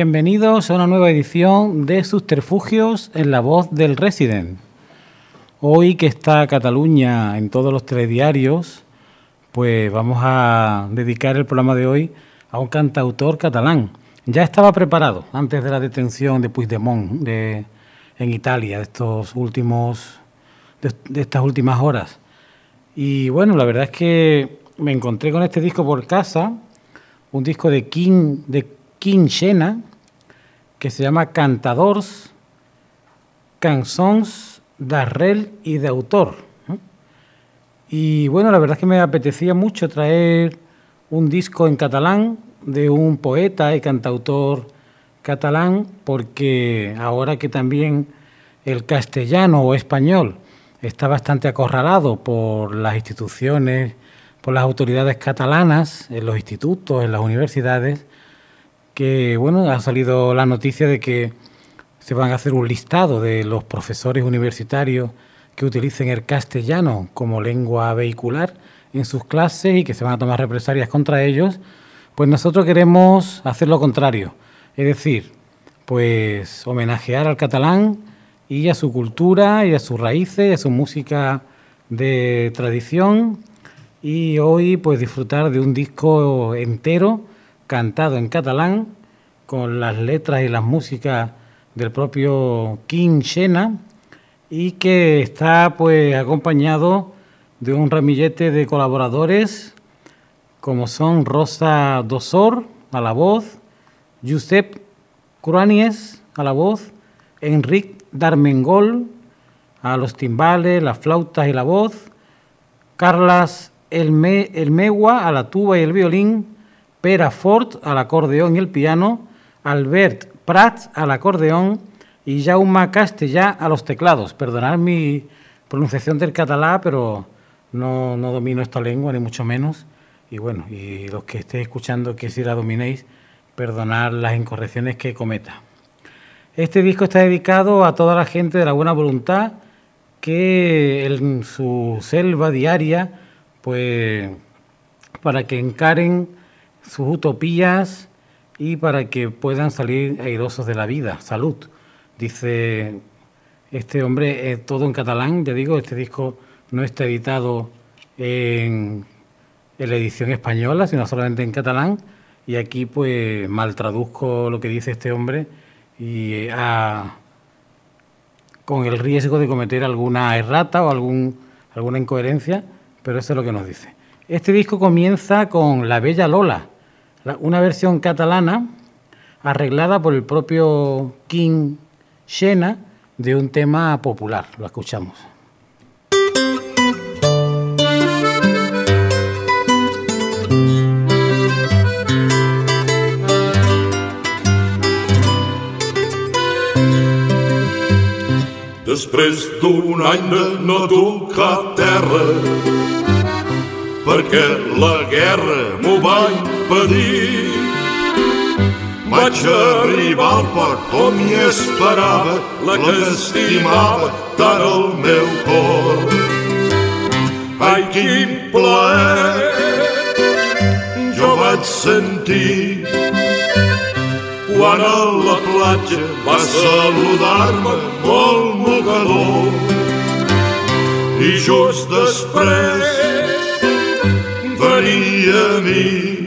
Bienvenidos a una nueva edición de Subterfugios en la voz del Resident. Hoy que está Cataluña en todos los telediarios, pues vamos a dedicar el programa de hoy a un cantautor catalán. Ya estaba preparado antes de la detención de Puigdemont de, en Italia, de, estos últimos, de, estas últimas horas. Y bueno, la verdad es que me encontré con este disco por casa, un disco de King, de Xena, que se llama Cantadors, Cançons d'Arrel y de Autor. Y bueno, la verdad es que me apetecía mucho traer un disco en catalán de un poeta y cantautor catalán, porque ahora que también el castellano o español está bastante acorralado por las instituciones, por las autoridades catalanas, en los institutos, en las universidades, que bueno, ha salido la noticia de que se van a hacer un listado de los profesores universitarios que utilicen el castellano como lengua vehicular en sus clases y que se van a tomar represalias contra ellos, pues nosotros queremos hacer lo contrario, es decir, pues homenajear al catalán y a su cultura y a sus raíces, y a su música de tradición y hoy pues disfrutar de un disco entero cantado en catalán con las letras y las músicas del propio King Shena y que está pues acompañado de un ramillete de colaboradores como son Rosa Dosor a la voz, Josep Cruanies a la voz, Enric Darmengol a los timbales, las flautas y la voz, Carlas Elmegua a la tuba y el violín, Pera Fort al acordeón y el piano, Albert Prats al acordeón y Jaume Castellá a los teclados. Perdonad mi pronunciación del catalán, pero no, no, domino esta lengua, ni mucho menos. Y bueno, y los que estéis escuchando que si la dominéis, perdonad las incorrecciones que cometa. Este disco está dedicado a toda la gente de la buena voluntad que en su selva diaria, pues para que encaren sus utopías y para que puedan salir airosos de la vida. Salud. Dice este hombre, todo en catalán, ya digo, este disco no está editado en, la edición española, sino solamente en catalán. Y aquí pues mal traduzco lo que dice este hombre y ah, con el riesgo de cometer alguna errata o algún, alguna incoherencia, pero eso es lo que nos dice. Este disco comienza con La Bella Lola, una versión catalana arreglada por el propio King Shena de un tema popular. Lo escuchamos. Després d'un any de no tocar terra perquè la guerra m'ho va impedir. Vaig arribar al port on m'hi esperava la que estimava tant el meu cor. Ai, quin plaer jo vaig sentir quan a la platja va saludar-me molt mocador i just després venia a mi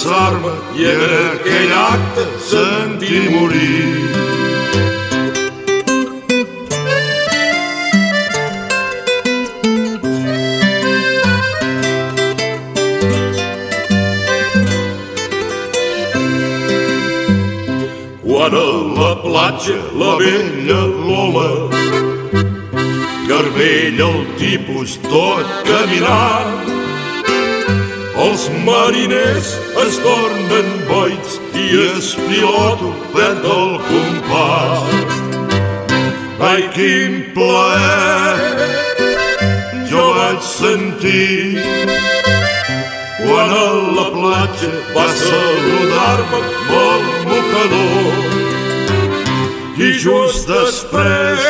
abraçar-me i en aquell acte sentir morir. Quan a la platja la vella Lola Garbell el tipus tot caminant. Els mariners es tornen boits i es piloto perd el compàs. Ai, quin plaer jo vaig sentir quan a la platja va saludar-me molt mocador. I just després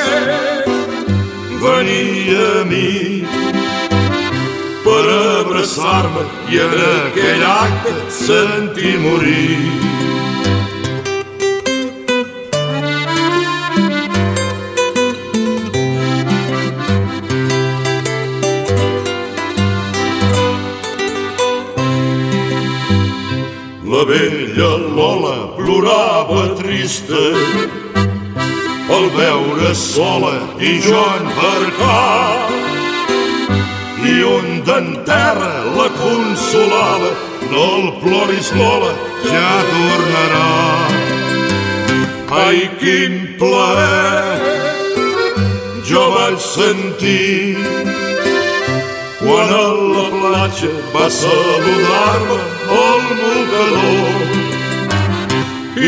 venia a mi per abraçar-me i en aquell acte sentir morir. La vella Lola plorava trista al veure sola i jo embarcar. I un d'en terra la consolava, no el ploris Lola, ja tornarà. Ai, quin plaer jo vaig sentir quan a la platja va saludar-me el mocador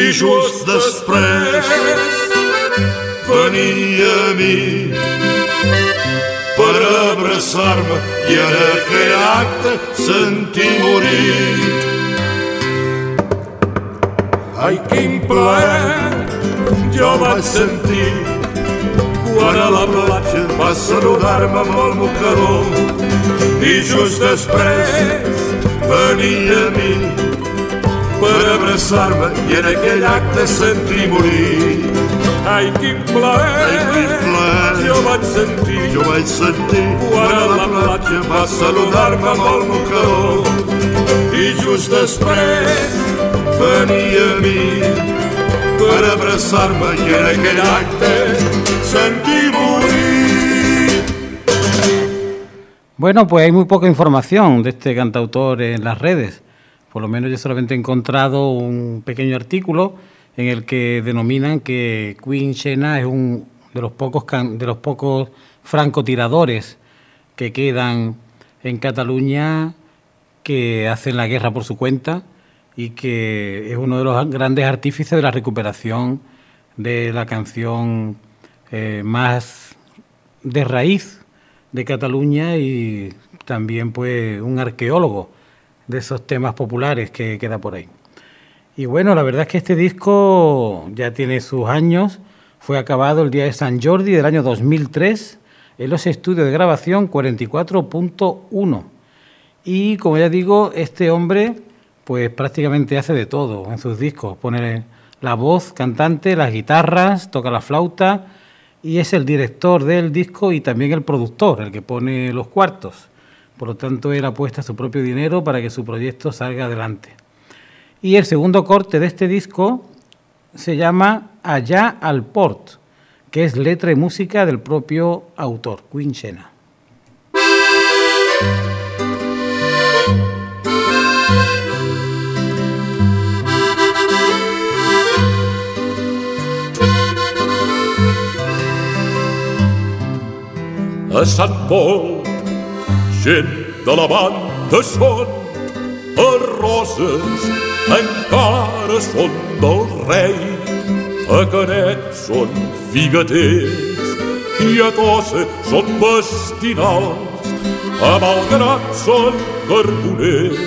i just després venia a mi per abraçar-me i en aquell acte sentir morir. Ai, quin plaer jo vaig sentir quan a la platja va saludar-me amb el mocador i just després venia a mi per abraçar-me i en aquell acte sentir morir. Ai, quin plaer, Ai, quin plaer jo vaig sentir, jo vaig sentir quan a la platja va saludar-me amb el mocador i just després venia a mi per abraçar-me i en aquell acte sentir morir. Bueno, pues hay muy poca información de este cantautor en las redes. Por lo menos yo solamente he encontrado un pequeño artículo en el que denominan que Queen Chena es un de los pocos de los pocos francotiradores que quedan en Cataluña que hacen la guerra por su cuenta y que es uno de los grandes artífices de la recuperación de la canción eh, más de raíz de Cataluña y también pues un arqueólogo de esos temas populares que queda por ahí. Y bueno, la verdad es que este disco ya tiene sus años, fue acabado el día de San Jordi del año 2003 en los estudios de grabación 44.1. Y como ya digo, este hombre pues prácticamente hace de todo en sus discos, pone la voz cantante, las guitarras, toca la flauta y es el director del disco y también el productor, el que pone los cuartos. Por lo tanto, él apuesta su propio dinero para que su proyecto salga adelante. Y el segundo corte de este disco se llama Allá al Port, que es letra y música del propio autor, Queen Chena. A Sant Pol gent de la banda són roses encara són del rei a Canet són figaters i a Tossa són bastinals. A Malgrat són carboners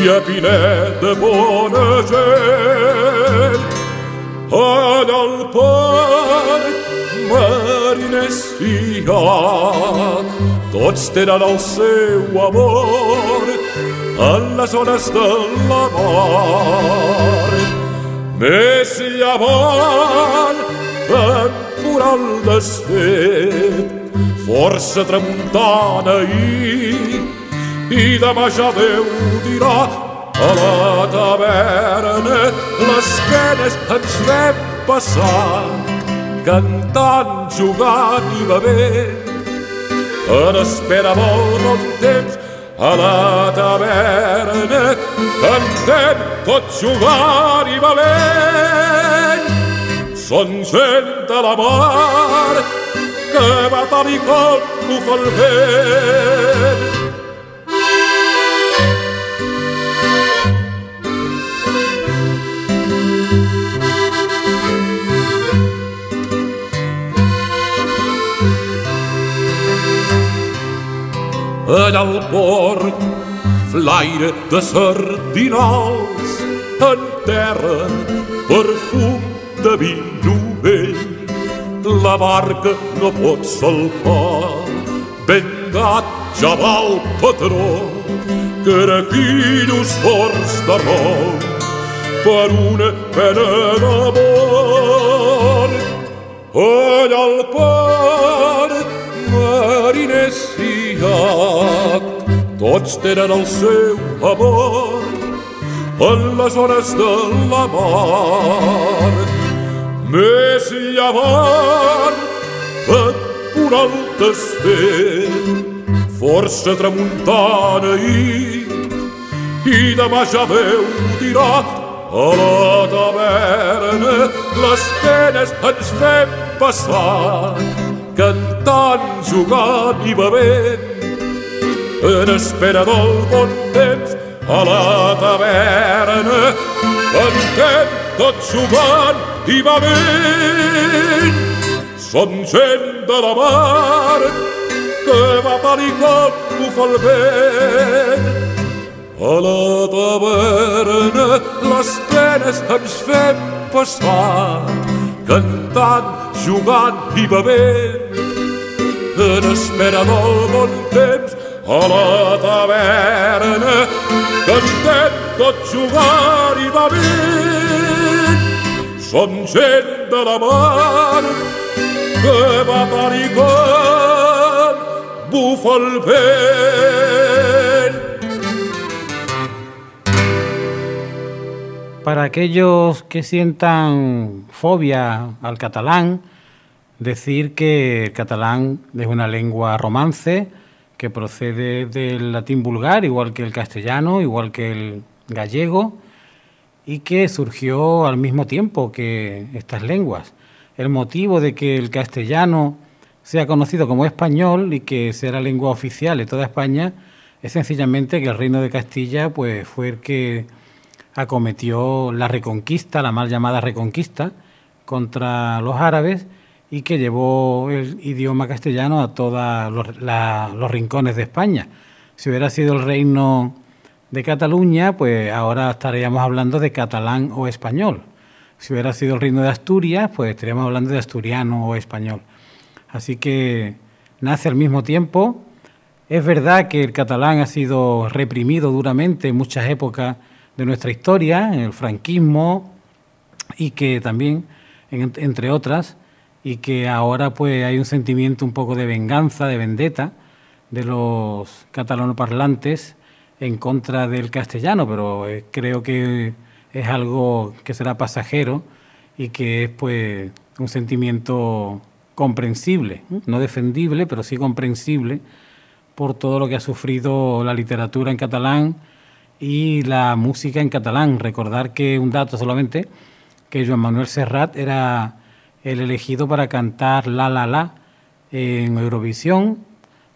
i a Pinet de bona gent. Allà al parc mariners fiat, tots tenen el seu amor en les zones de la mar. Més llevant, temporal desfet, força tramuntana i, i demà ja Déu dirà a la taverna les penes ens fem passar cantant, jugant i bevent. En espera molt bon temps a la taverna cantem tot jugant i valent. Són gent de la mar que va tal i com bufa el vent. Allà al port flaire de sardinols en terra, perfum de vi novell. La barca no pot salpar, ben ja va el patró, carajillos forts de rol per una pena d'amor. Allà al port, mariners i tots tenen el seu amor en les hores de la mar. Més llevant et un alt esfet, força tramuntana i, i demà ja veu tirar a la taverna les penes ens fem passar cantant, jugant i bevent en espera del bon temps a la taverna cantem tots jugant i bé som gent de la mar que va i com bufa el vent. A la taverna les penes ens fem passar cantant, jugant i bevent en espera del bon temps a la taverna cantem tot jugar i bé. Som gent de la mar que va taricant, bufa el vent. Para aquellos que sientan fobia al catalán, decir que el catalán es una lengua romance, que procede del latín vulgar, igual que el castellano, igual que el gallego, y que surgió al mismo tiempo que estas lenguas. El motivo de que el castellano sea conocido como español y que sea la lengua oficial de toda España es sencillamente que el reino de Castilla pues, fue el que acometió la reconquista, la mal llamada reconquista, contra los árabes y que llevó el idioma castellano a todos los, rincones de España. Si hubiera sido el reino de Cataluña, pues ahora estaríamos hablando de catalán o español. Si hubiera sido el reino de Asturias, pues estaríamos hablando de asturiano o español. Así que nace al mismo tiempo. Es verdad que el catalán ha sido reprimido duramente en muchas épocas de nuestra historia, en el franquismo, y que también, entre otras, y que ahora pues hay un sentimiento un poco de venganza, de vendetta de los catalanoparlantes en contra del castellano, pero eh, creo que es algo que será pasajero y que es pues un sentimiento comprensible, no defendible, pero sí comprensible por todo lo que ha sufrido la literatura en catalán y la música en catalán. Recordar que un dato solamente, que Joan Manuel Serrat era el elegido para cantar La La La en Eurovisión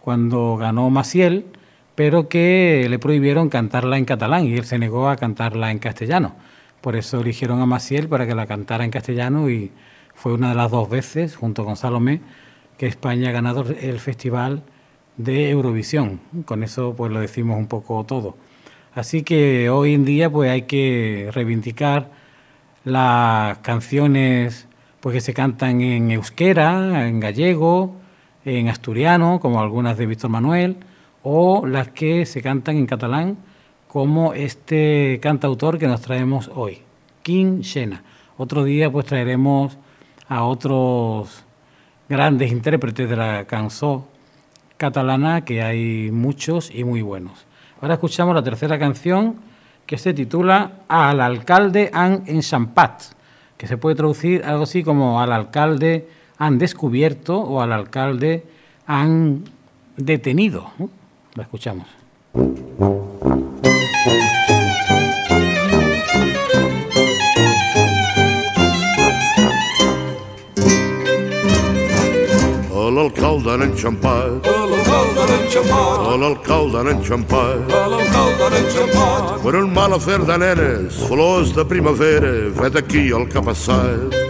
cuando ganó Maciel, pero que le prohibieron cantarla en catalán y él se negó a cantarla en castellano. Por eso eligieron a Maciel para que la cantara en castellano y fue una de las dos veces, junto con Salomé, que España ha ganado el festival de Eurovisión. Con eso pues lo decimos un poco todo. Así que hoy en día pues hay que reivindicar las canciones pues que se cantan en euskera, en gallego, en asturiano, como algunas de Víctor Manuel, o las que se cantan en catalán, como este cantautor que nos traemos hoy, King Shena. Otro día pues traeremos a otros grandes intérpretes de la canción catalana, que hay muchos y muy buenos. Ahora escuchamos la tercera canción que se titula Al alcalde han ensampat que se puede traducir algo así como al alcalde han descubierto o al alcalde han detenido. La escuchamos. L'alcalde han enxampat. A l'alcalde han enxampat. A l'alcalde han enxampat. A l'alcalde han enxampat. Per un mal afer de nenes, flors de primavera, vet aquí el que ha passat.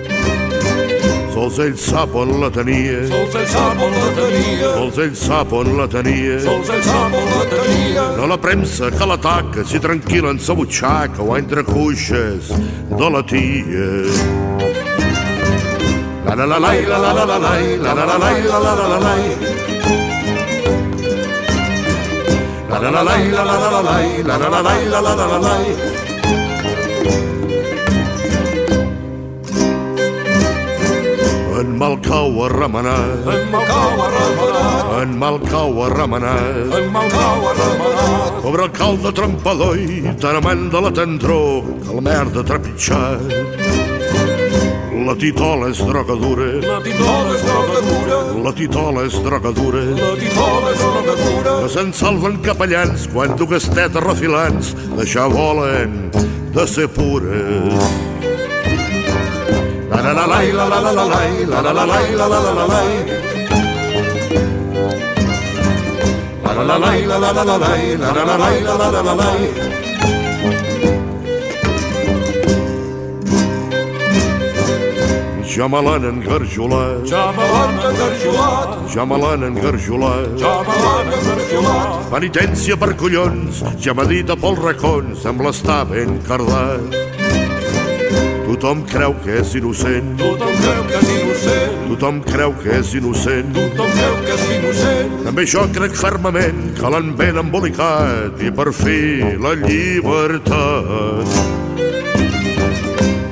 Sols ell sap on la tenia. Sols ell sap on la tenia. Sols ell sap on la tenia. Sols ell sap on la tenia. No la premsa que l'ataca, si tranquil en sa butxaca o entre cuixes de la tia. La la la la la la la la la la la la la la la la la la La la la la la la la la la la la la la la la la la En mal cau a remenar, En mal cau a remenar. en mal cau a remenar. En mal cau a remenar. Pobre alcalde trempador i tan amant de la tendror que la merda trepitjar. La titola és droga dura, La titola és droga dura. la titola és droga dura. La titola és droga dura. Que se'n salven capellans quan tu castetes refilants deixar volen de ser pures. La la la la la la la la la la la la la la la la la la La la la la la la la la la la la la la la la la la Ja me l'han engarjolat, Ja me l'han engarjolat. ja me l'han engarjolat. Ja me l'han engarjolat. Penitència per collons, ja m'ha dit a Pol Racons, sembla estar ben cardat. Tothom creu que és innocent, Tothom creu que és innocent. tothom creu que és innocent. Tothom creu que és innocent. També jo crec fermament que l'han ben embolicat i per fi la llibertat.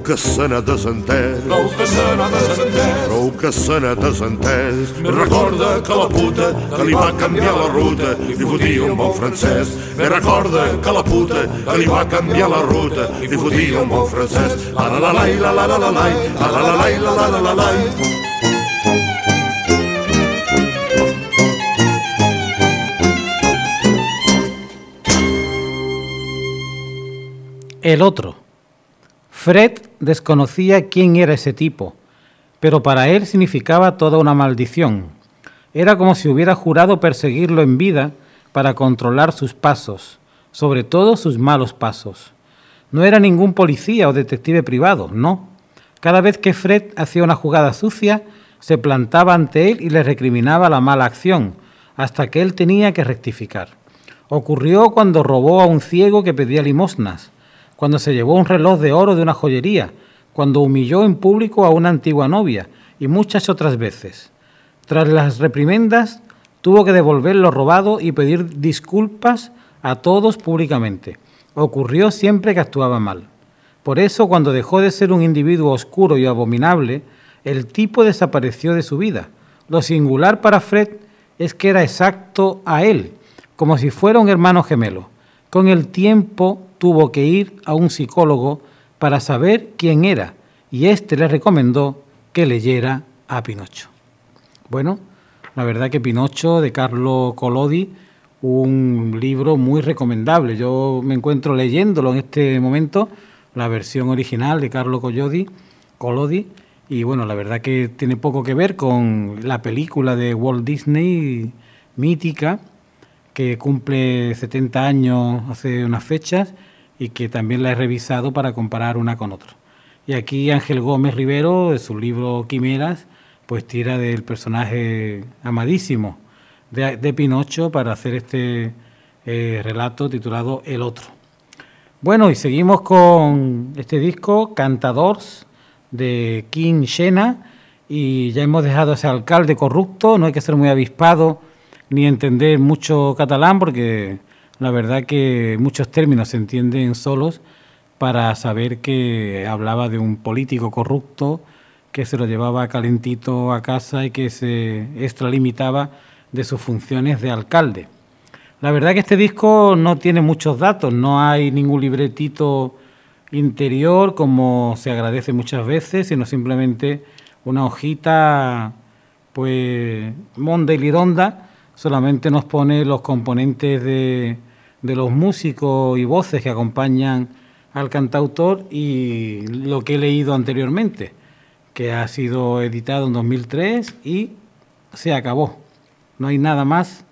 Prou que se n'ha desentès Prou que se n'ha desentès. Prou que se n'ha desentès. Me recorda que la puta que li va canviar la ruta li fotia un bon francès. Me recorda que la puta que li va canviar la ruta li fotia un bon francès. La la la la la la la la la la la la la la la la la El otro. Fred desconocía quién era ese tipo, pero para él significaba toda una maldición. Era como si hubiera jurado perseguirlo en vida para controlar sus pasos, sobre todo sus malos pasos. No era ningún policía o detective privado, no. Cada vez que Fred hacía una jugada sucia, se plantaba ante él y le recriminaba la mala acción, hasta que él tenía que rectificar. Ocurrió cuando robó a un ciego que pedía limosnas, cuando se llevó un reloj de oro de una joyería, cuando humilló en público a una antigua novia y muchas otras veces. Tras las reprimendas, tuvo que devolver lo robado y pedir disculpas a todos públicamente. Ocurrió siempre que actuaba mal. Por eso, cuando dejó de ser un individuo oscuro y abominable, el tipo desapareció de su vida. Lo singular para Fred es que era exacto a él, como si fuera un hermano gemelo. Con el tiempo tuvo que ir a un psicólogo para saber quién era, y éste le recomendó que leyera a Pinocho. Bueno, la verdad que Pinocho de Carlo Collodi, un libro muy recomendable. Yo me encuentro leyéndolo en este momento, la versión original de Carlo Collodi, Collodi y bueno, la verdad que tiene poco que ver con la película de Walt Disney mítica, que cumple 70 años hace unas fechas y que también la he revisado para comparar una con otra. Y aquí Ángel Gómez Rivero, de su libro Quimeras, pues tira del personaje amadísimo de, Pinocho para hacer este eh, relato titulado El Otro. Bueno, y seguimos con este disco, Cantadors, de King Shena, y ya hemos dejado ese alcalde corrupto, no hay que ser muy avispado ni entender mucho catalán, porque la verdad que muchos términos se entienden solos para saber que hablaba de un político corrupto que se lo llevaba calentito a casa y que se extralimitaba de sus funciones de alcalde. La verdad que este disco no tiene muchos datos, no hay ningún libretito interior como se agradece muchas veces, sino simplemente una hojita pues monda y lironda, solamente nos pone los componentes de, de los músicos y voces que acompañan al cantautor y lo que he leído anteriormente, que ha sido editado en 2003 y se acabó. No hay nada más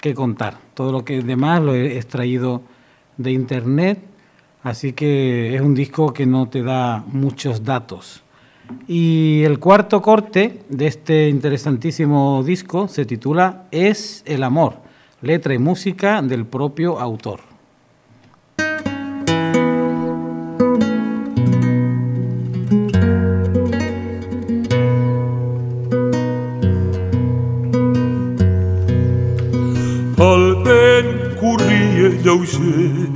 que contar. Todo lo que demás lo he extraído de internet, así que es un disco que no te da muchos datos. Y el cuarto corte de este interesantísimo disco se titula Es el amor, letra y música del propio autor. El vent corria lleuger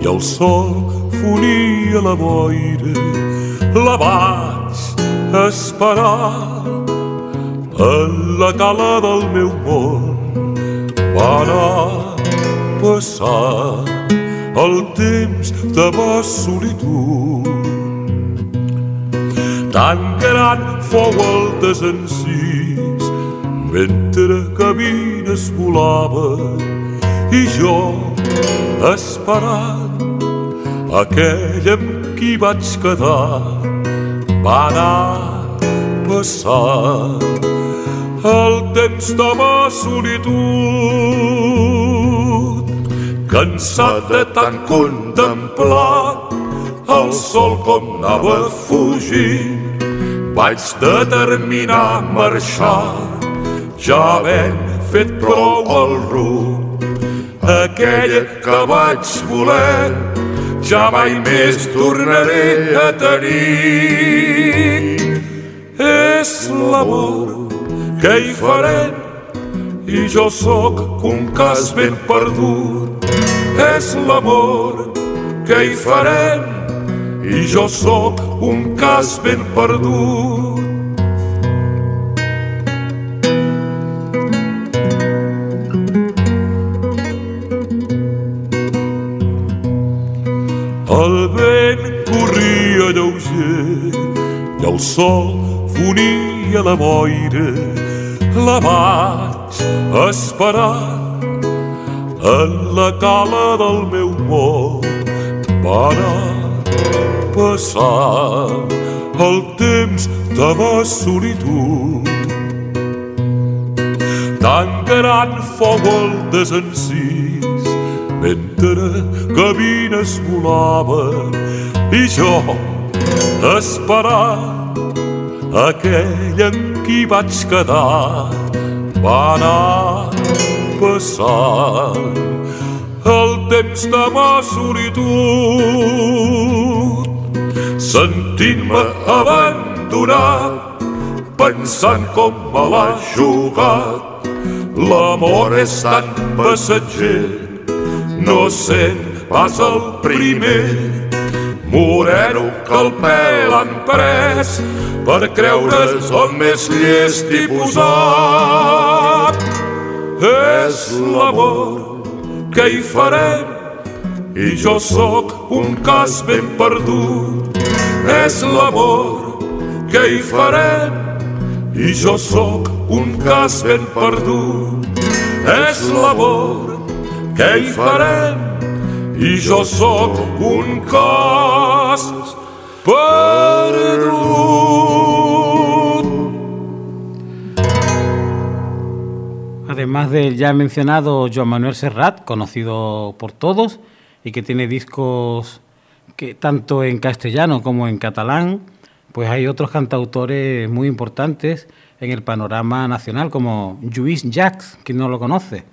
i el sol fonia la boira. La vaig esperar en la cala del meu món. Va anar passar el temps de ma solitud. Tan gran fou el desencís mentre cabines volava i jo esperant aquell amb qui vaig quedar va anar passant el temps de ma solitud cansat de tant contemplar el sol com anava fugint. Vaig determinar marxar ja havent fet prou el rumb aquella que vaig voler ja mai més tornaré a tenir. És l'amor que hi farem i jo sóc un cas ben perdut. És l'amor que hi farem i jo sóc un cas ben perdut. El vent corria lleuger i el sol fonia la boira. La vaig esperar en la cala del meu món. Anar passar el temps de ma solitud. Tan gran fou el desencís mentre gavines volaven i jo esperar aquell en qui vaig quedar va anar passant el temps de ma solitud sentint-me abandonat pensant com me l'ha jugat. L'amor és tan passatger no sent pas el primer. Moreno que el pèl han pres per creure's el més llest i posat. És l'amor que hi farem i jo sóc un cas ben perdut. És l'amor que hi farem i jo sóc un cas ben perdut. És l'amor què hi farem? I jo sóc un cas perdut. Además del ya mencionado Joan Manuel Serrat, conocido por todos y que tiene discos tanto en castellano como en catalán, pues hay otros cantautores muy importantes en el panorama nacional, como Lluís Jacques, quien no lo conoce,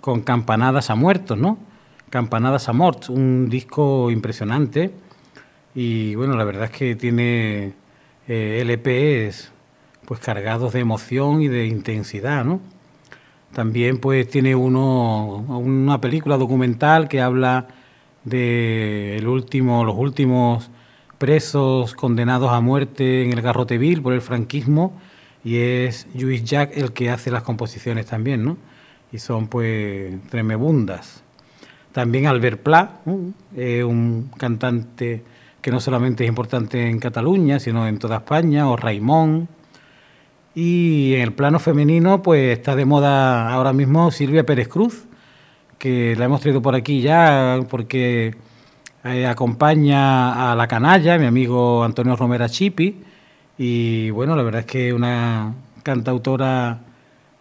con Campanadas a Muertos, ¿no? Campanadas a Morts, un disco impresionante y bueno, la verdad es que tiene eh, LPs pues cargados de emoción y de intensidad, ¿no? También pues tiene uno una película documental que habla de el último, los últimos presos condenados a muerte en el Garroteville por el franquismo y es Lluís Jack el que hace las composiciones también, ¿no? Y son pues tremebundas. También Albert Pla, un cantante que no solamente es importante en Cataluña, sino en toda España, o Raimón. Y en el plano femenino, pues está de moda ahora mismo Silvia Pérez Cruz, que la hemos traído por aquí ya porque eh, acompaña a la canalla, mi amigo Antonio Romera Chipi, y bueno, la verdad es que una cantautora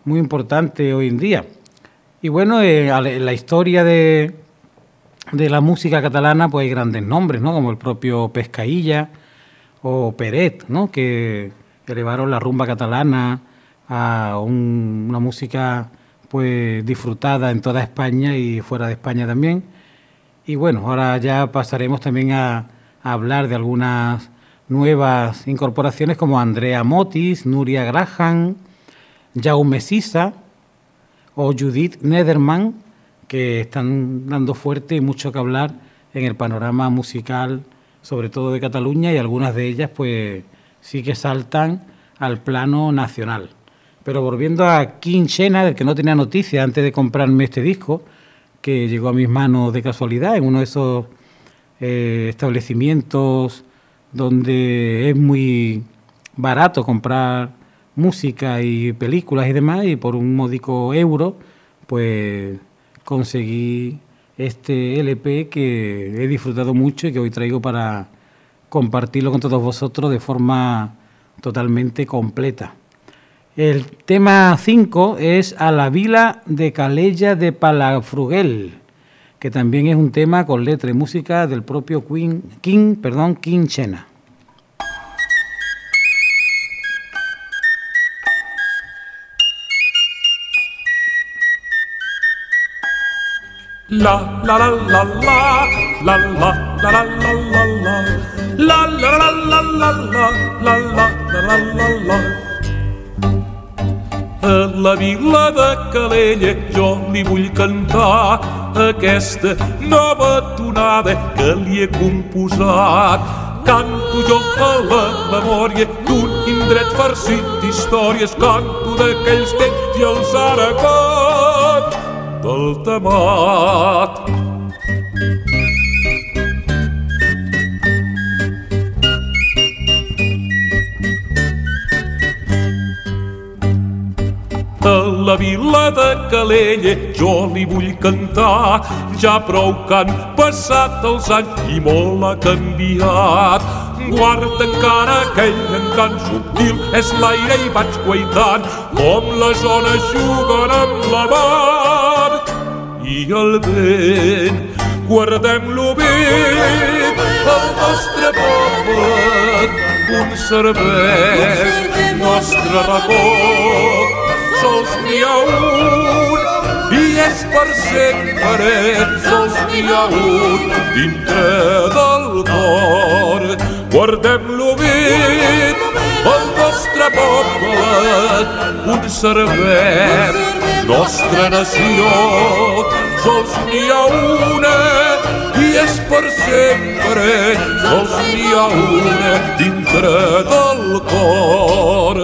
muy importante hoy en día. Y bueno, eh, la historia de, de la música catalana pues hay grandes nombres, ¿no? Como el propio Pescailla o Peret, ¿no? Que elevaron la rumba catalana a una música pues disfrutada en toda España y fuera de España también. Y bueno, ahora ya pasaremos también a, hablar de algunas nuevas incorporaciones como Andrea Motis, Nuria Graham, Jaume Sisa o Judith Nederman, que están dando fuerte y mucho que hablar en el panorama musical, sobre todo de Cataluña, y algunas de ellas pues sí que saltan al plano nacional. Pero volviendo a King Chena, del que no tenía noticia antes de comprarme este disco, que llegó a mis manos de casualidad en uno de esos eh, establecimientos donde es muy barato comprar música y películas y demás, y por un módico euro, pues conseguí este LP que he disfrutado mucho y que hoy traigo para compartirlo con todos vosotros de forma totalmente completa. El tema 5 es A la Vila de Calella de Palafrugel, que también es un tema con letra y música del propio Queen, King, perdón, King Chena. La la la la la la la la la la la la la la la la la la la la la a la vila de Calella jo li vull cantar aquesta nova tonada que li he composat. Canto jo a la memòria d'un indret farcit d'històries, canto d'aquells temps i els aragons del temat. A la vila de Calella jo li vull cantar, ja prou que han passat els anys i molt ha canviat. Guarda encara aquell encant subtil, és l'aire i vaig guaitant, com les ones juguen amb la mar i el vent. Guardem-lo bé, el nostre poble, conservem nostre racó sols n'hi ha un i és per sempre, sols n'hi ha un dintre del cor. Guardem-lo bé, el nostre poble, conservem nostra nació. Sols n'hi ha una i és per sempre, sols n'hi ha una dintre del cor.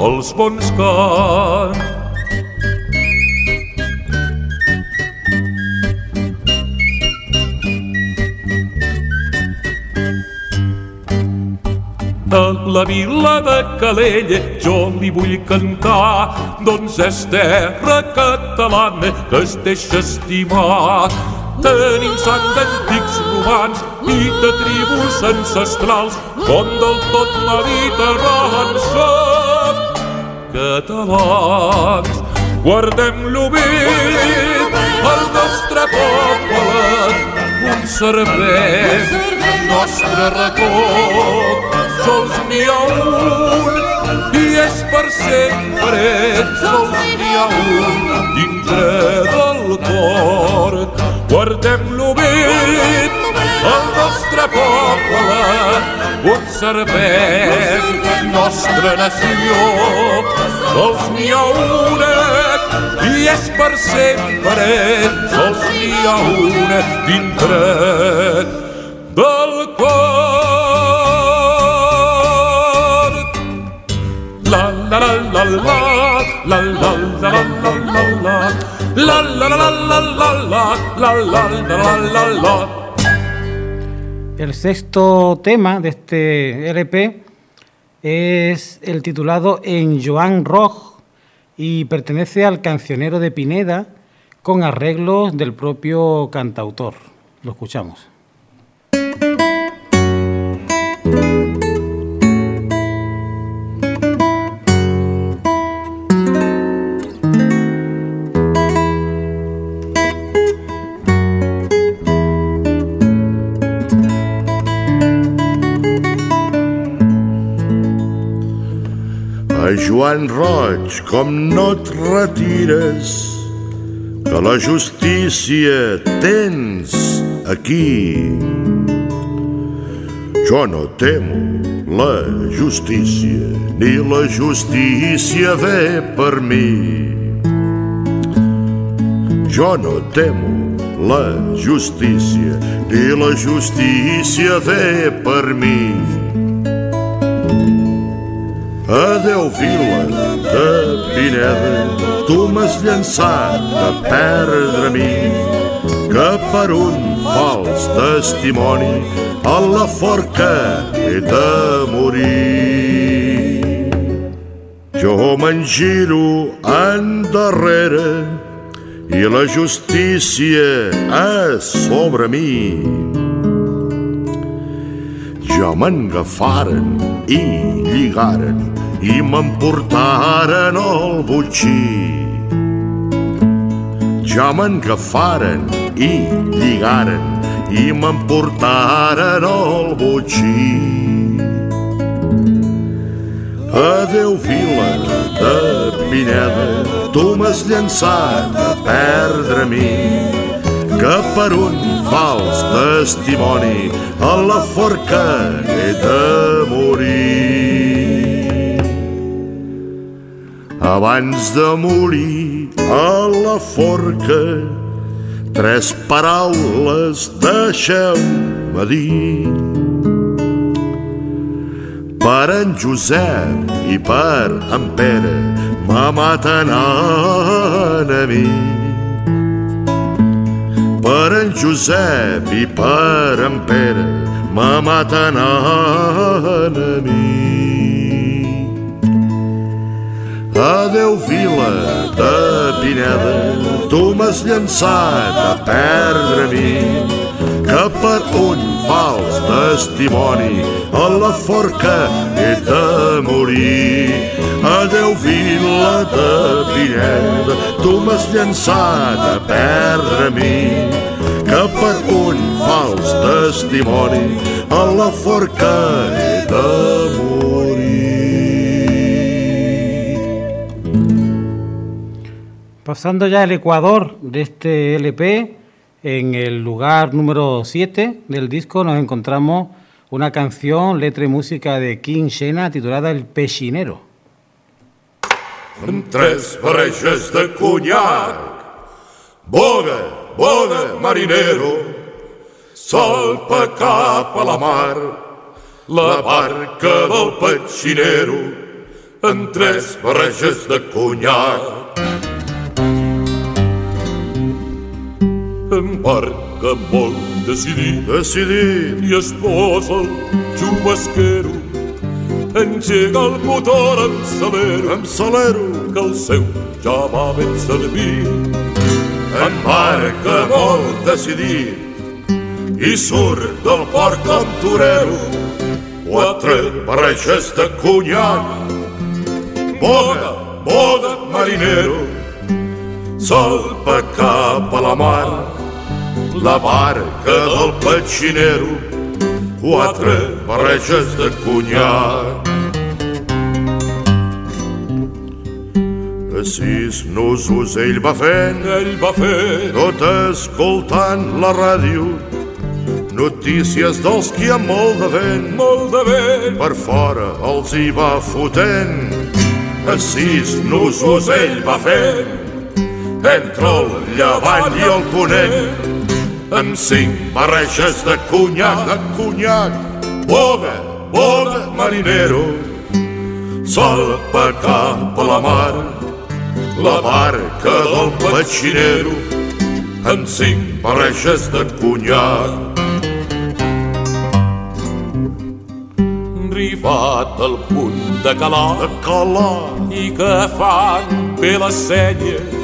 els bons cants. A la vila de Calella jo li vull cantar, doncs és terra catalana que es deixa estimar. Tenim sang d'antics romans i de tribus ancestrals, com del tot mediterrani som catalans. Guardem-lo bé, el nostre poble, conservem el nostre racó. Sols n'hi ha un i és per sempre, sols n'hi ha un dintre del cor. Guardem-lo bé, el nostre poble, conservem nostra nació. Sols n'hi ha una i és per sempre sols n'hi ha una dintre del cor. La la la la la El sexto tema de este LP es el titulado En Joan Roch y pertenece al cancionero de Pineda con arreglos del propio cantautor. Lo escuchamos. Joan Roig, com no et retires, que la justícia tens aquí. Jo no temo la justícia, ni la justícia ve per mi. Jo no temo la justícia, ni la justícia ve per mi. Adeu, vila de Pineda, tu m'has llançat a perdre a mi, que per un fals testimoni a la forca he de morir. Jo me'n giro endarrere i la justícia és sobre mi. Jo m'engafaren i lligaren i m'emportaren al butxí. Ja m'engafaren i lligaren i m'emportaren al butxí. Adeu, vila de Pineda, tu m'has llançat a perdre mi, que per un fals testimoni a la forca he de morir. Abans de morir a la forca, tres paraules deixeu-me dir. Per en Josep i per en Pere me maten a mi. Per en Josep i per en Pere me maten a mi. Adeu, vila de Pineda, tu m'has llançat a perdre mi, que per un fals testimoni a la forca he de morir. Adeu, vila de Pineda, tu m'has llançat a perdre mi, que per un fals testimoni a la forca he de morir. Pasando ya al Ecuador de este LP, en el lugar número 7 del disco nos encontramos una canción, letra y música de King Shena titulada El Pechinero. Tres barreges de conyac, boga, boga, marinero, a la mar, la barca del petxinero, amb tres barreges de conyac. Embarca molt decidit, Decidit, i es posa el xubasquero, engega el motor amb salero, amb salero, que el seu ja va ben servit. Embarca molt decidit i surt del port com torero. quatre barreges de conyac, boga, boga, marinero, salpa cap a la mar, La barca del petxinero, quatre barreges de conyac. A sis nusos ell va fent, ell va fer tot escoltant la ràdio, notícies dels qui amb molt de vent molt de vent, per fora els hi va fotent. a sis nusos ell va fer entre el llevant i el ponent, amb cinc barreges de conyac, de conyac, boga, boga, marinero, salpa cap a la mar, la barca del petxinero, amb cinc barreges de conyac. Arribat al punt de calar, De calar, i que fan bé les senyes,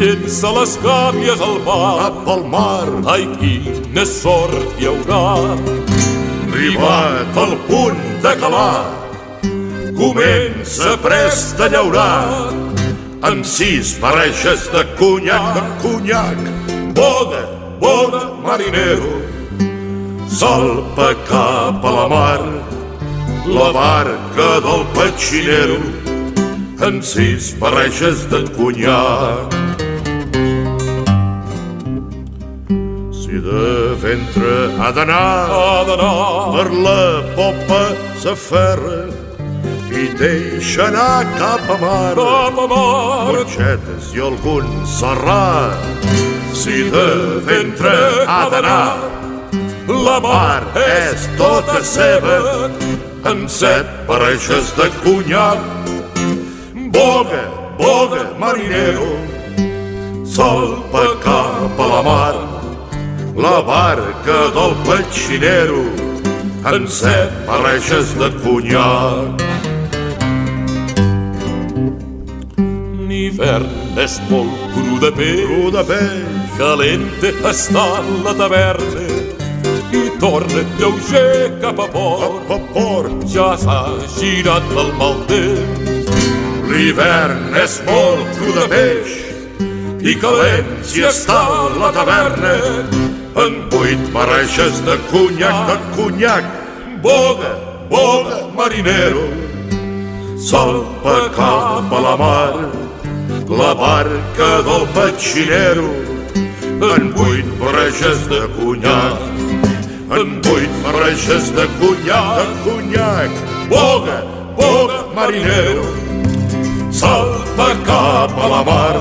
llença les gàbies al mar. cap al mar, Ai, quina sort hi haurà. arribat al punt de calar, comença prest a llaurar, amb sis barreges de conyac, de conyac, boga, boga, marinero, salpa cap a la mar, la barca del petxinero, amb sis barreges de conyac. De ventre ha d'anar Ha d'anar. per la popa s'aferra i deixa anar cap a mar. Cap a mar. Borxetes i algun serrà si de ventre ha d'anar. La mar és tota seva amb set barreges de conyac boga, boga, marinero salpa cap a la mar la barca del petxinero amb set barreges de conyac L'hivern és molt cru de pell, cru de peix calente està la taverna i torna lleuger cap a port. cap a port. Ja s'ha girat el mal temps, L'hivern és molt cru de peix i calent si està la taverna en vuit barreges de conyac, de conyac, boga, boga, marinero, salpa cap a la mar, la barca del petxinero, en vuit barreges de conyac, en vuit barreges de conyac, de conyac, boga, boga, marinero, salpa cap a la mar,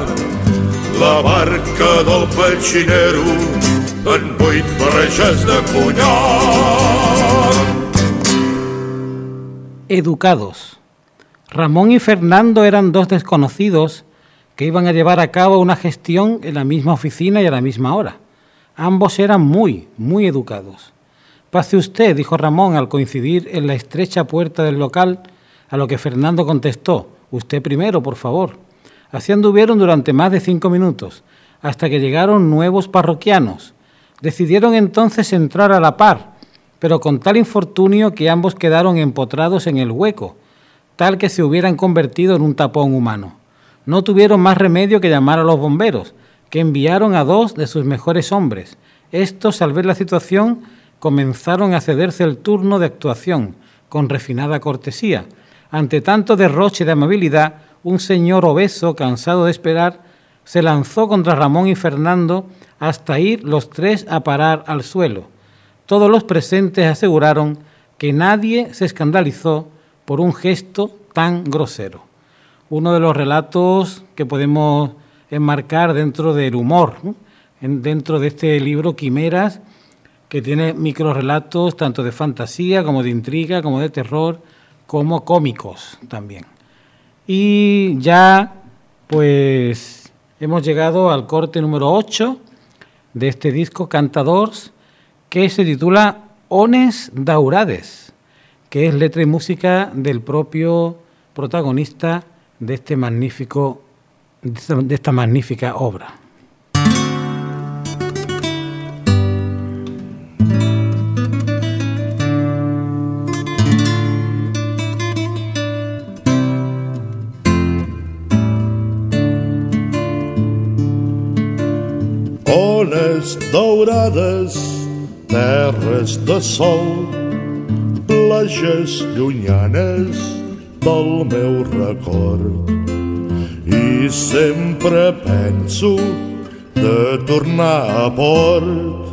la barca del petxinero, en de. Educados. Ramón y Fernando eran dos desconocidos que iban a llevar a cabo una gestión en la misma oficina y a la misma hora. Ambos eran muy, muy educados. Pase usted, dijo Ramón al coincidir en la estrecha puerta del local, a lo que Fernando contestó, usted primero, por favor. Así anduvieron durante más de cinco minutos, hasta que llegaron nuevos parroquianos. Decidieron entonces entrar a la par, pero con tal infortunio que ambos quedaron empotrados en el hueco, tal que se hubieran convertido en un tapón humano. No tuvieron más remedio que llamar a los bomberos, que enviaron a dos de sus mejores hombres. Estos, al ver la situación, comenzaron a cederse el turno de actuación, con refinada cortesía. Ante tanto derroche de amabilidad, un señor obeso, cansado de esperar, se lanzó contra Ramón y Fernando hasta ir los tres a parar al suelo. Todos los presentes aseguraron que nadie se escandalizó por un gesto tan grosero. Uno de los relatos que podemos enmarcar dentro del humor, ¿no? En- dentro de este libro Quimeras, que tiene microrelatos tanto de fantasía como de intriga, como de terror, como cómicos también. Y ya, pues, hemos llegado al corte número 8 de este disco Cantadors, que se titula Ones Daurades, que es letra y música del propio protagonista de este magnífico de esta magnífica obra. Ones daurades, terres de sol, plages llunyanes del meu record. I sempre penso de tornar a port,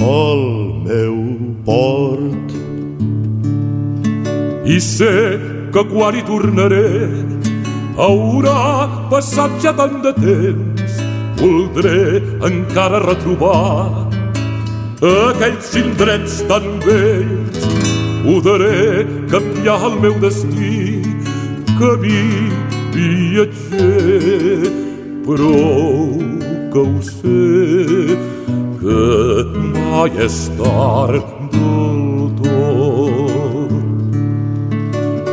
al meu port. I sé que quan hi tornaré haurà passat ja tant de temps, voldré encara retrobar aquells indrets tan vells. Poderé canviar el meu destí, camí viatger, però que ho sé, que mai és tard del tot.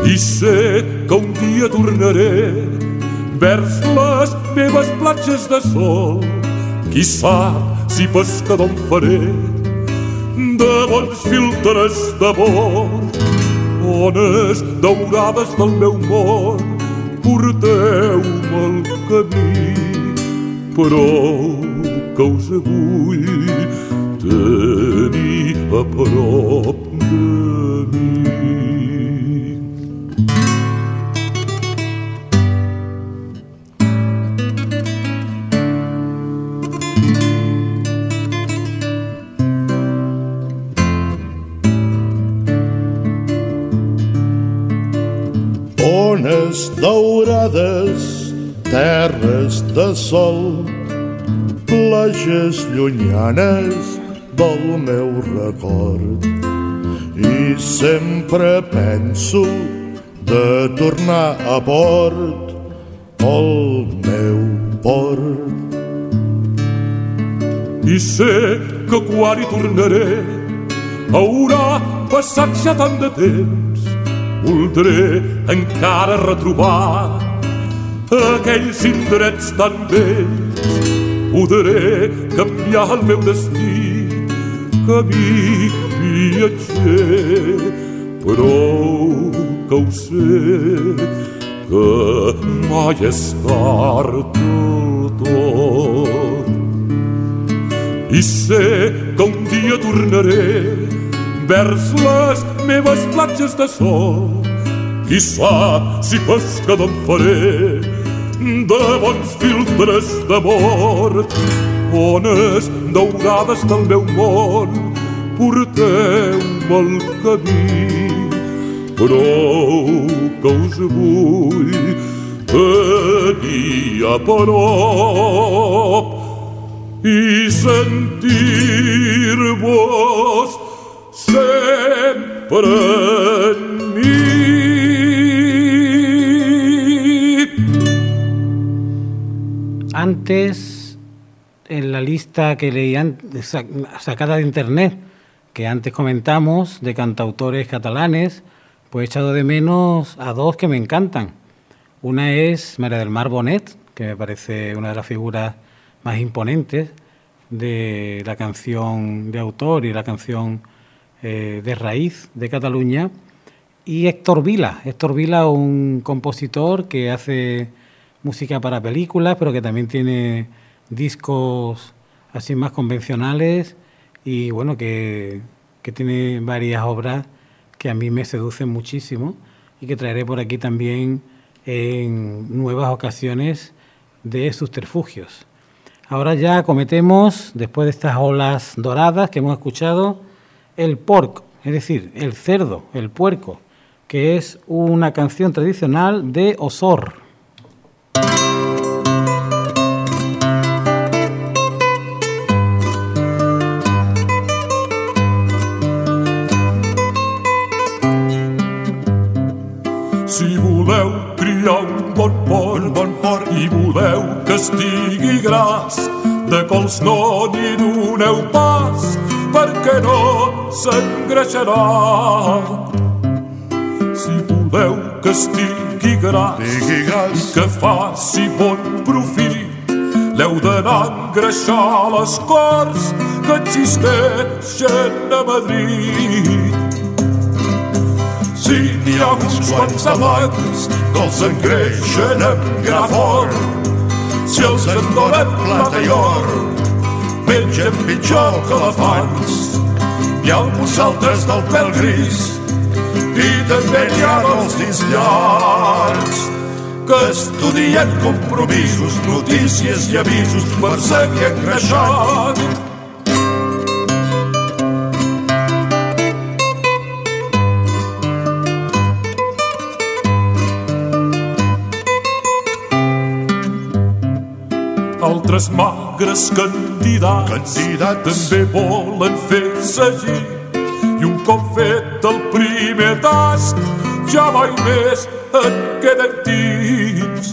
I sé que un dia tornaré vers les meves platges de sol. Qui sap si pescador em faré de bons filtres d'amor. Ones daurades del meu món, porteu-me el camí, però que us vull tenir a prop de mi. Daurades, terres de sol, plages llunyanes del meu record. I sempre penso de tornar a port, al meu port. I sé que quan hi tornaré haurà passat ja tant de temps. Voldré encara retrobar aquells indrets tan vells podré canviar el meu destí, camí viatger, però que ho sé, que mai és tard del tot. I sé que un dia tornaré vers les meves platges de sol. Qui sap si pescador em faré. De bons filtres d'amor, ones daurades del meu món, porteu-me el camí, però que us vull tenir a prop i sentir-vos sempre en mi. Antes, en la lista que leí sacada de internet, que antes comentamos, de cantautores catalanes, pues he echado de menos a dos que me encantan. Una es María del Mar Bonet, que me parece una de las figuras más imponentes de la canción de autor y la canción eh, de raíz de Cataluña. Y Héctor Vila, Héctor Vila, un compositor que hace música para películas, pero que también tiene discos así más convencionales y bueno, que, que tiene varias obras que a mí me seducen muchísimo y que traeré por aquí también en nuevas ocasiones de subterfugios. Ahora ya cometemos, después de estas olas doradas que hemos escuchado, el porco, es decir, el cerdo, el puerco, que es una canción tradicional de Osor. I voleu que estigui gras, de cols no n'hi doneu pas, perquè no s'engreixarà. Si voleu que estigui gras, estigui gras. i que faci bon profit, l'heu d'anar a engreixar les cors que existeixen a Madrid. Si n'hi ha uns quants amants que els engreixen amb gra fort, si els en donen plata i or, mengen pitjor que elefants. Hi ha uns altres del pèl gris i també n'hi ha els dins llargs que estudien compromisos, notícies i avisos per seguir engreixant altres magres candidats, Candidats. també volen fer sagir i un cop fet el primer tast ja mai més en queden tips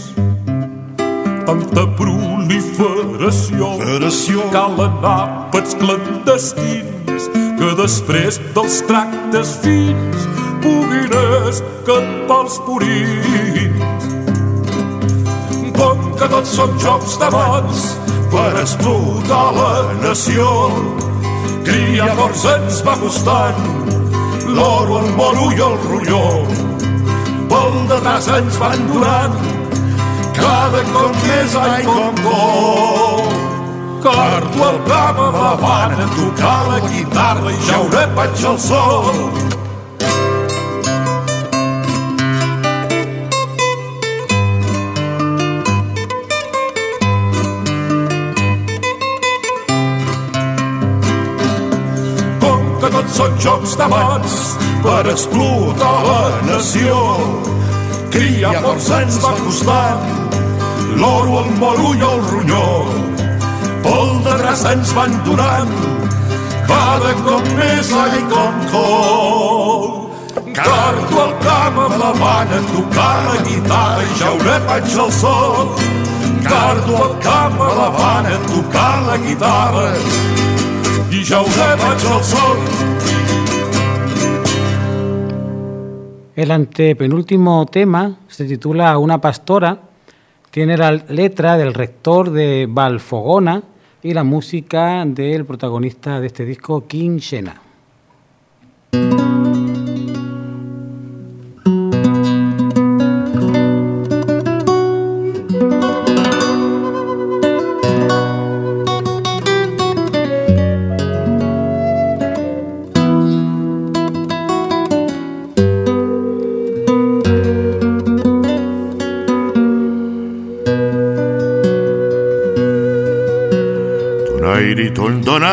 tanta proliferació Federació. calen àpats clandestins que després dels tractes fins puguin escampar els purins com que tots són jocs de mans per explotar la nació. Cria morts ens va costant l'oro, el moro i el ronyó. Pel detrás ens van donant cada cop més ai com com. Cardo el camp la vana, tocar la guitarra i jaure vaig al sol. Són jocs de mans per explotar la nació. Cria força ens va costant l'oro, el moro i el ronyó. Pel detrás ens van donant cada cop més ai com col. Cardo el camp amb la vana, tocar la guitarra i jaure vaig al sol. Cardo el camp amb la vana, tocar la guitarra i jaure vaig al sol. El antepenúltimo tema se titula Una pastora, tiene la letra del rector de Valfogona y la música del protagonista de este disco, King Shena.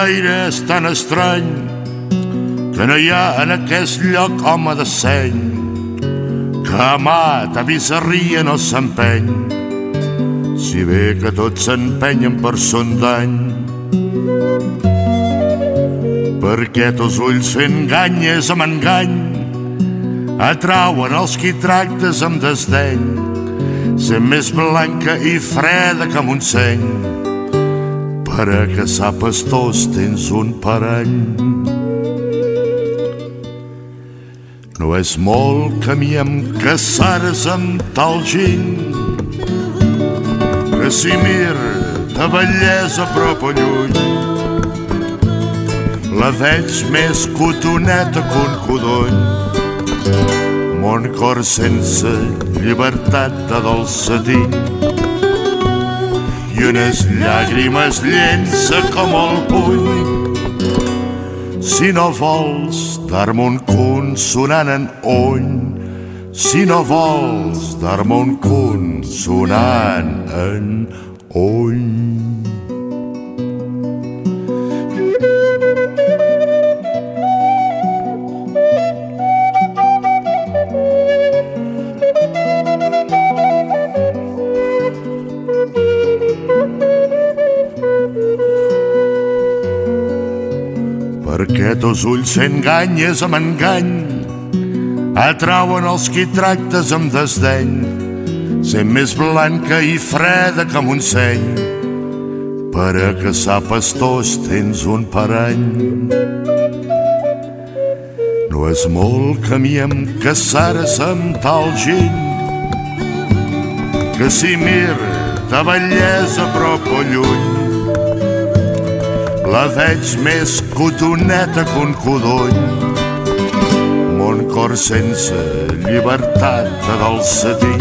Donaire és tan estrany que no hi ha en aquest lloc home de seny que amat a bizarria no s'empeny. Si bé que tots s'empenyen per son dany perquè tos ulls fent ganyes amb engany atrauen els qui tractes amb desdeny sent més blanca i freda que Montseny per a caçar pastors tens un parany. No és molt camí amb caçares amb tal gent que si mir de bellesa prop o lluny la veig més cotoneta que un codony mon cor sense llibertat de dolçatiny i unes llàgrimes llença com el puny. Si no vols dar-me un consonant en ony, si no vols dar-me un consonant en ony. Tos ulls fent ganyes amb engany atrauen els qui tractes amb desdeny sent més blanca i freda que Montseny per a caçar pastors tens un parany. No és molt camí amb caçares amb tal gent que si mir de bellesa prop o lluny la veig més cotoneta que un codony. Mon cor sense llibertat de dolçatí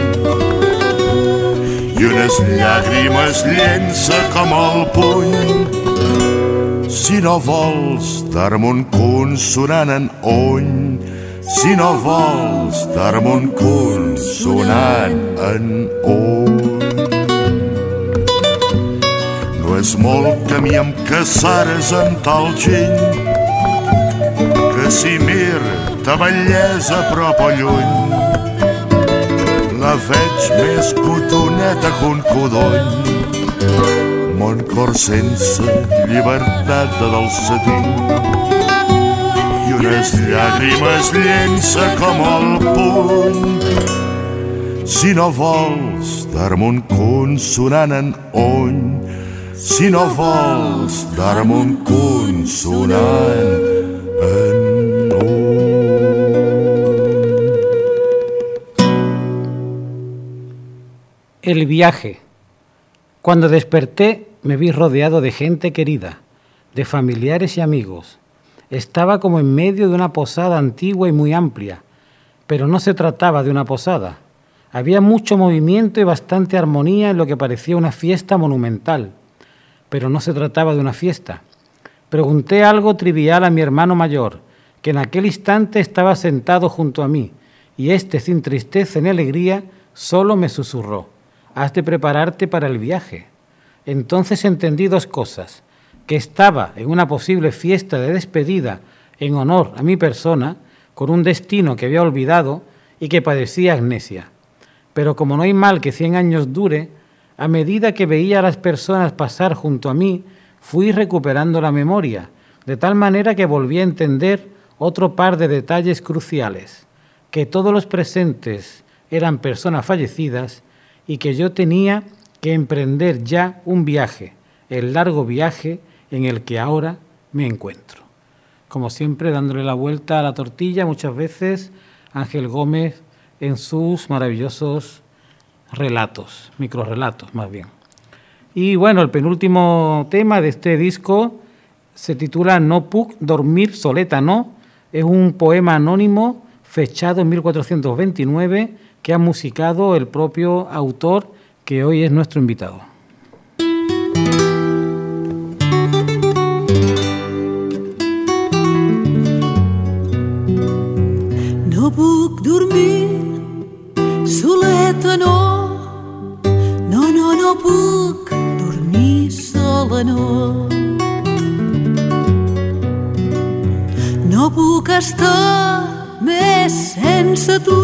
i unes llàgrimes llença com el puny. Si no vols dar-me un consonant en ony, si no vols dar-me un consonant en ony. És molt camí amb caçares amb tal gent que si mir de bellesa a prop o lluny la veig més cotoneta que un codony. Un cor sense llibertat de dolçatí i unes llàgrimes llença com el puny. Si no vols dar-me un consonant en ony si no vols dar-me un consonant en El viaje. Cuando desperté me vi rodeado de gente querida, de familiares y amigos. Estaba como en medio de una posada antigua y muy amplia, pero no se trataba de una posada. Había mucho movimiento y bastante armonía en lo que parecía una fiesta monumental, pero no se trataba de una fiesta. Pregunté algo trivial a mi hermano mayor, que en aquel instante estaba sentado junto a mí, y éste, sin tristeza ni alegría, solo me susurró has de prepararte para el viaje. Entonces entendí dos cosas, que estaba en una posible fiesta de despedida en honor a mi persona, con un destino que había olvidado y que padecía amnesia. Pero como no hay mal que cien años dure, a medida que veía a las personas pasar junto a mí, fui recuperando la memoria, de tal manera que volví a entender otro par de detalles cruciales, que todos los presentes eran personas fallecidas y que yo tenía que emprender ya un viaje, el largo viaje en el que ahora me encuentro. Como siempre, dándole la vuelta a la tortilla, muchas veces Ángel Gómez en sus maravillosos relatos, microrelatos más bien. Y bueno, el penúltimo tema de este disco se titula No puc dormir soleta, no. Es un poema anónimo fechado en 1429 que ha musicado el propio autor que hoy es nuestro invitado. No puc dormir soleta, no. No, no, no puc dormir sola, no. No puc estar més sense tu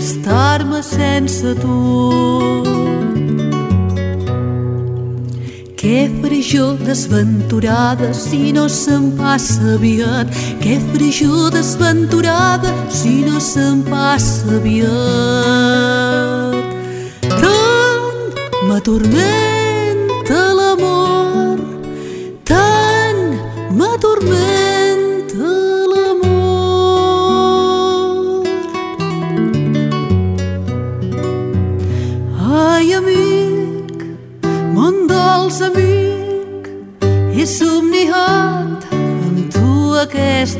estar-me sense tu. Què faré jo desventurada si no se'm passa aviat? Què faré jo desventurada si no se'm passa aviat? Tant m'atormenta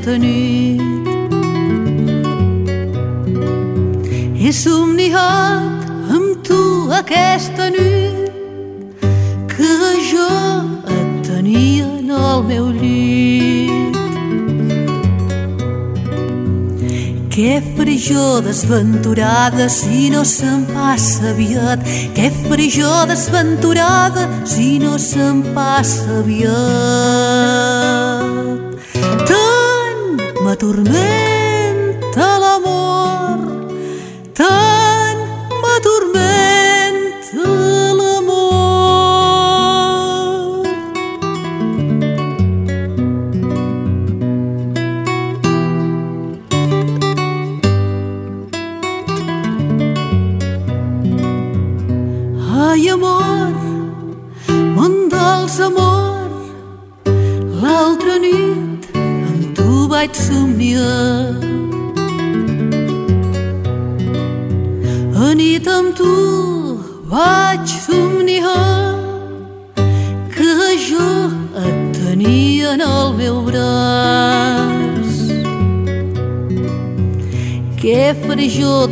aquesta nit. He somniat amb tu aquesta nit que jo et tenia en el meu llit. Què faré jo desventurada si no se'm passa aviat? Què faré jo desventurada si no se'm passa aviat?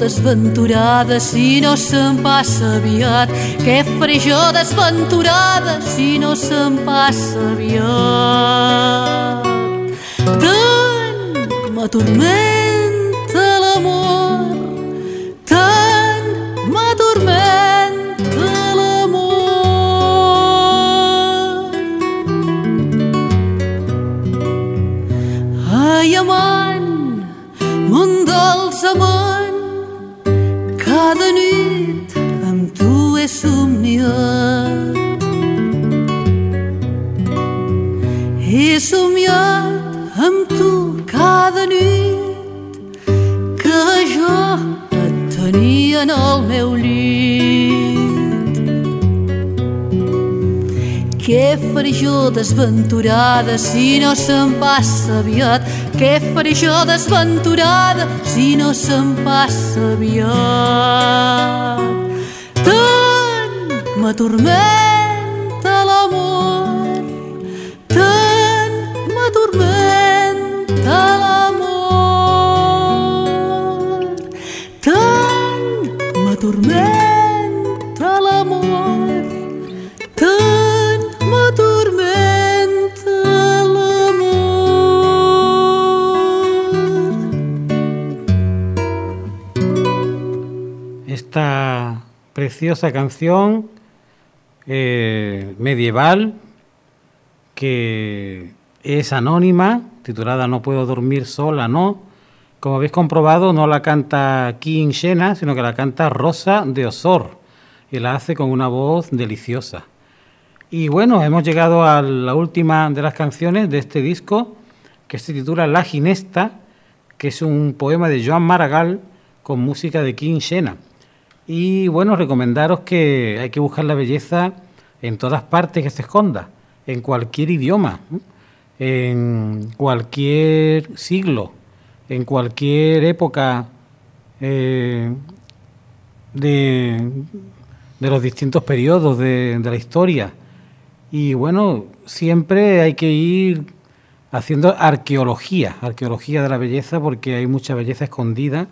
Desventurada si no se'm passa aviat? Què faré jo desventurada si no se'm passa aviat? m'atormenta desventurada si no se'n passa aviat? Què faré jo desventurada si no se'n passa aviat? Tant m'atormenta preciosa canción eh, medieval que es anónima, titulada No puedo dormir sola, ¿no? Como habéis comprobado, no la canta King Shena, sino que la canta Rosa de Osor y la hace con una voz deliciosa. Y bueno, hemos llegado a la última de las canciones de este disco, que se titula La Ginesta, que es un poema de Joan Maragall con música de King Shena. Y bueno, recomendaros que hay que buscar la belleza en todas partes que se esconda, en cualquier idioma, en cualquier siglo, en cualquier época eh, de, de, los distintos periodos de, de la historia. Y bueno, siempre hay que ir haciendo arqueología, arqueología de la belleza, porque hay mucha belleza escondida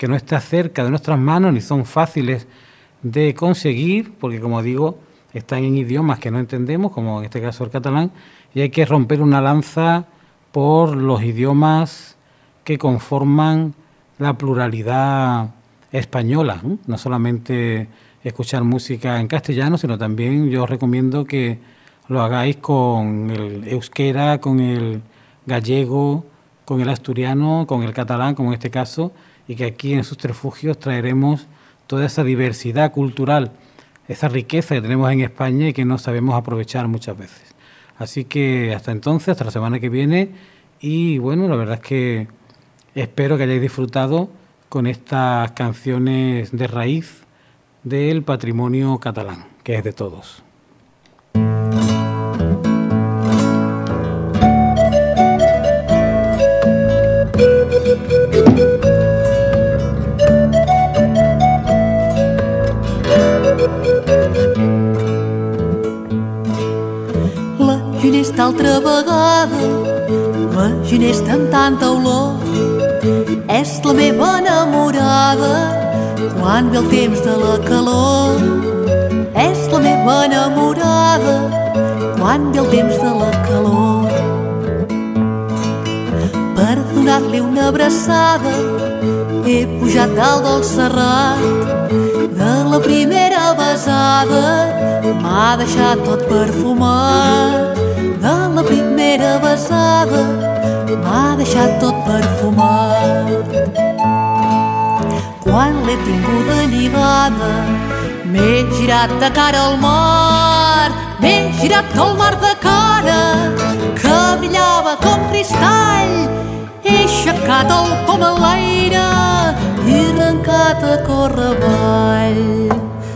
que no está cerca de nuestras manos ni son fáciles de conseguir, porque como digo, están en idiomas que no entendemos, como en este caso el catalán, y hay que romper una lanza por los idiomas que conforman la pluralidad española, ¿eh? no solamente escuchar música en castellano, sino también yo os recomiendo que lo hagáis con el euskera, con el gallego, con el asturiano, con el catalán, como en este caso, y que aquí en sus refugios traeremos toda esa diversidad cultural, esa riqueza que tenemos en España y que no sabemos aprovechar muchas veces. Así que hasta entonces, hasta la semana que viene, y bueno, la verdad es que espero que hayáis disfrutado con estas canciones de raíz del patrimonio catalán, que es de todos. Altra vegada, la ginesta amb tanta olor, és la meva enamorada. Quan ve el temps de la calor. És la meva enamorada. Quan ve el temps de la calor. Per donar-li una abraçada he pujat dalt del serrat. De la primera besada m'ha deixat tot perfumat de la primera besada m'ha deixat tot perfumat quan l'he tinguda lligada m'he girat de cara al mar m'he girat al mar de cara que brillava com cristall he aixecat el pom a l'aire i arrencat a córrer avall.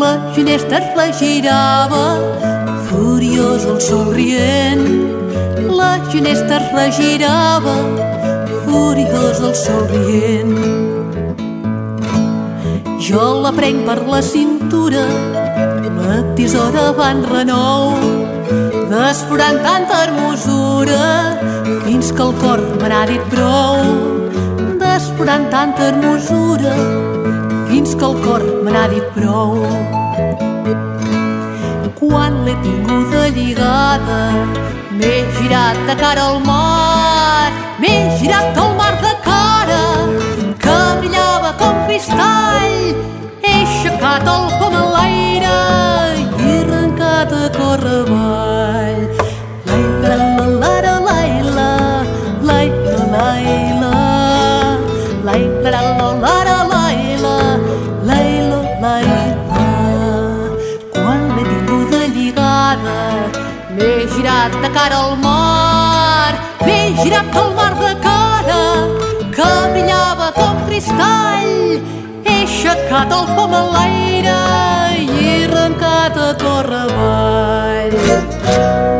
La ginesta es regirava, furiós el sol rient. La ginesta es regirava, furiós el sol rient. Jo la prenc per la cintura, la tisora va en renou, desforant tanta hermosura, fins que el cor me n'ha dit prou. Desforant tanta hermosura, fins que el cor me n'ha dit prou. quan l'he tinguda lligada. M'he girat de cara al mar, m'he girat al mar de cara, que brillava com cristall. He aixecat el pom a l'aire i arrencat a córrer avall. tirat al mar de cara que brillava com cristall he aixecat el pom a l'aire i he arrencat a córrer avall